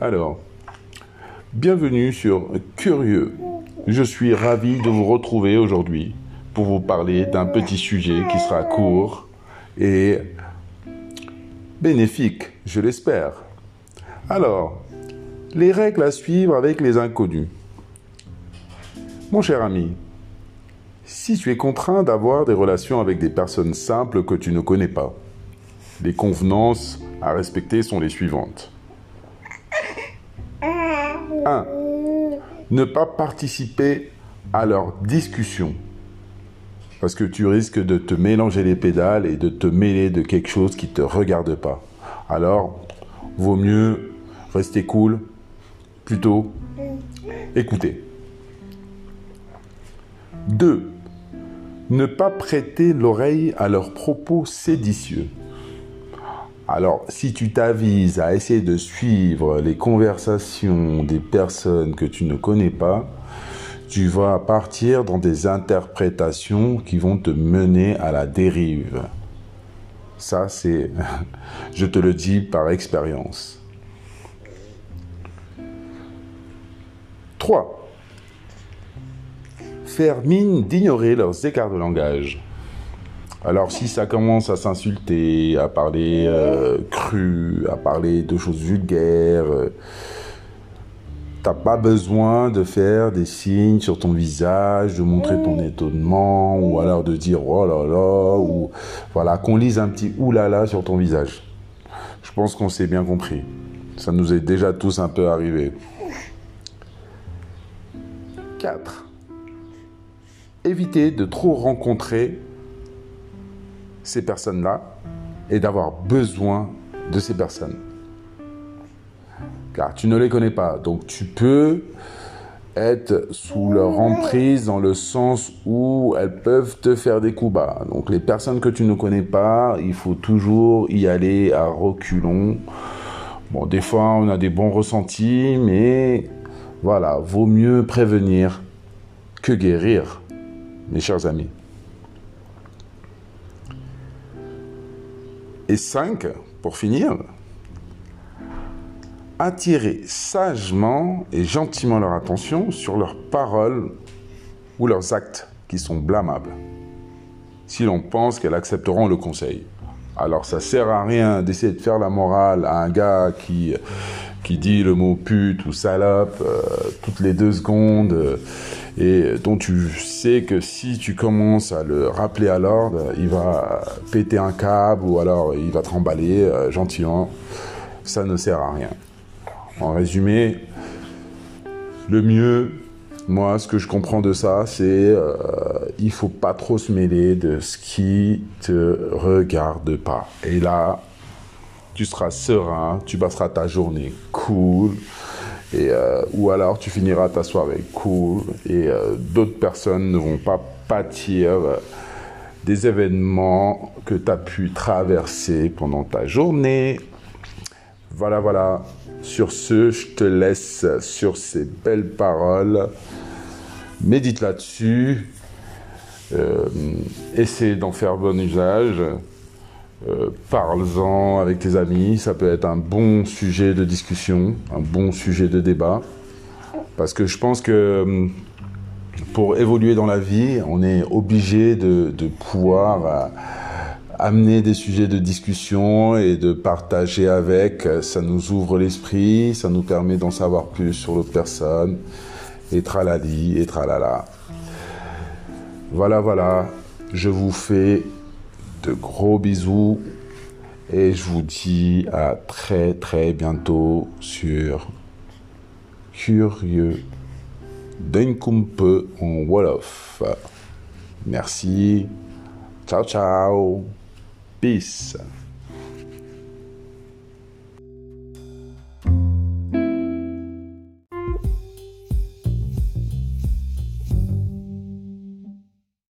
Alors, bienvenue sur Curieux. Je suis ravi de vous retrouver aujourd'hui pour vous parler d'un petit sujet qui sera court et bénéfique, je l'espère. Alors, les règles à suivre avec les inconnus. Mon cher ami, si tu es contraint d'avoir des relations avec des personnes simples que tu ne connais pas, les convenances à respecter sont les suivantes. 1. Ne pas participer à leur discussion. Parce que tu risques de te mélanger les pédales et de te mêler de quelque chose qui ne te regarde pas. Alors, vaut mieux rester cool, plutôt écouter. 2. Ne pas prêter l'oreille à leurs propos séditieux. Alors, si tu t'avises à essayer de suivre les conversations des personnes que tu ne connais pas, tu vas partir dans des interprétations qui vont te mener à la dérive. Ça, c'est, je te le dis par expérience. 3. Faire mine d'ignorer leurs écarts de langage. Alors si ça commence à s'insulter, à parler euh, cru, à parler de choses vulgaires, euh, t'as pas besoin de faire des signes sur ton visage, de montrer ton étonnement, ou alors de dire oh là là, ou voilà, qu'on lise un petit oulala sur ton visage. Je pense qu'on s'est bien compris. Ça nous est déjà tous un peu arrivé. 4. Éviter de trop rencontrer ces personnes-là et d'avoir besoin de ces personnes. Car tu ne les connais pas. Donc tu peux être sous leur emprise dans le sens où elles peuvent te faire des coups bas. Donc les personnes que tu ne connais pas, il faut toujours y aller à reculons. Bon, des fois on a des bons ressentis, mais voilà, vaut mieux prévenir que guérir, mes chers amis. Et 5, pour finir, attirer sagement et gentiment leur attention sur leurs paroles ou leurs actes qui sont blâmables, si l'on pense qu'elles accepteront le conseil. Alors ça sert à rien d'essayer de faire la morale à un gars qui, qui dit le mot pute ou salope euh, toutes les deux secondes euh, et dont tu sais que si tu commences à le rappeler à l'ordre, il va péter un câble ou alors il va te remballer euh, gentiment. Ça ne sert à rien. En résumé, le mieux, moi, ce que je comprends de ça, c'est euh, il faut pas trop se mêler de ce qui te regarde pas. Et là, tu seras serein, tu passeras ta journée cool. Et, euh, ou alors tu finiras ta soirée cool et euh, d'autres personnes ne vont pas pâtir euh, des événements que tu as pu traverser pendant ta journée. Voilà, voilà. Sur ce, je te laisse sur ces belles paroles. Médite là-dessus. Euh, essaie d'en faire bon usage. Euh, parle-en avec tes amis, ça peut être un bon sujet de discussion, un bon sujet de débat. Parce que je pense que hum, pour évoluer dans la vie, on est obligé de, pouvoir euh, amener des sujets de discussion et de partager avec. Ça nous ouvre l'esprit, ça nous permet d'en savoir plus sur l'autre personne. Et tralali, et tralala. Voilà, voilà. Je vous fais de gros bisous et je vous dis à très très bientôt sur Curieux peu en Wolof. Merci. Ciao ciao. Peace.